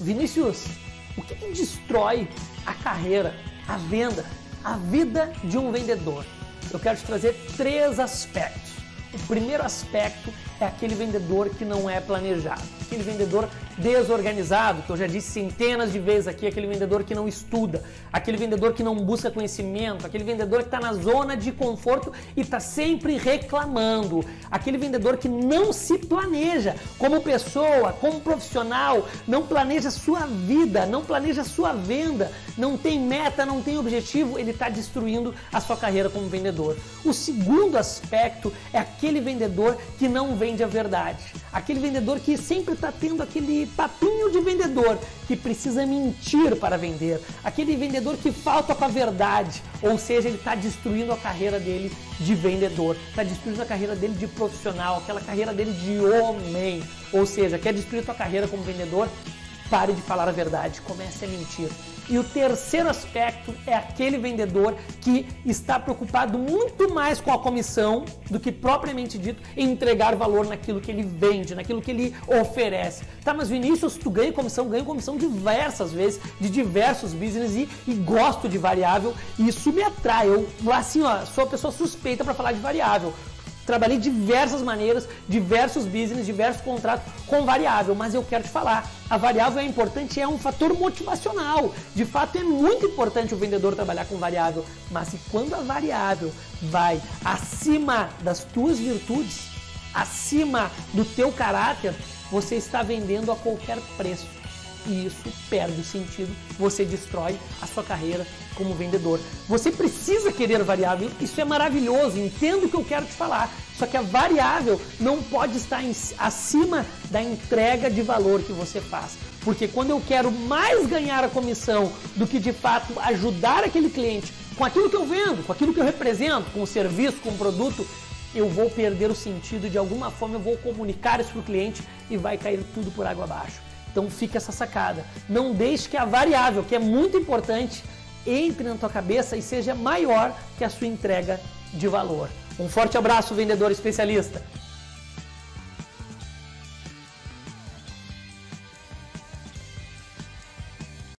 Vinícius, o que, que destrói a carreira, a venda, a vida de um vendedor? Eu quero te trazer três aspectos. O primeiro aspecto é aquele vendedor que não é planejado, aquele vendedor desorganizado, que eu já disse centenas de vezes aqui, aquele vendedor que não estuda, aquele vendedor que não busca conhecimento, aquele vendedor que está na zona de conforto e está sempre reclamando, aquele vendedor que não se planeja como pessoa, como profissional, não planeja sua vida, não planeja sua venda, não tem meta, não tem objetivo, ele está destruindo a sua carreira como vendedor. O segundo aspecto é aquele vendedor que não vende a verdade, aquele vendedor que sempre está tendo aquele papinho de vendedor que precisa mentir para vender, aquele vendedor que falta com a verdade, ou seja, ele está destruindo a carreira dele de vendedor, está destruindo a carreira dele de profissional, aquela carreira dele de homem, ou seja, quer destruir a tua carreira como vendedor, pare de falar a verdade, comece a mentir. E o terceiro aspecto é aquele vendedor que está preocupado muito mais com a comissão do que propriamente dito em entregar valor naquilo que ele vende, naquilo que ele oferece. Tá, mas Vinícius, tu ganha comissão, ganha comissão diversas vezes, de diversos business e, e gosto de variável. E isso me atrai. Eu, assim, ó, sou a pessoa suspeita para falar de variável. Trabalhei diversas maneiras, diversos business, diversos contratos com variável, mas eu quero te falar, a variável é importante, é um fator motivacional. De fato, é muito importante o vendedor trabalhar com variável, mas se quando a variável vai acima das tuas virtudes, acima do teu caráter, você está vendendo a qualquer preço e isso perde o sentido, você destrói a sua carreira como vendedor. Você precisa querer variável, isso é maravilhoso, entendo o que eu quero te falar. Só que a variável não pode estar em, acima da entrega de valor que você faz. Porque quando eu quero mais ganhar a comissão do que de fato ajudar aquele cliente com aquilo que eu vendo, com aquilo que eu represento, com o serviço, com o produto, eu vou perder o sentido de alguma forma, eu vou comunicar isso para o cliente e vai cair tudo por água abaixo. Então fica essa sacada. Não deixe que a variável, que é muito importante, entre na tua cabeça e seja maior que a sua entrega de valor. Um forte abraço, vendedor especialista.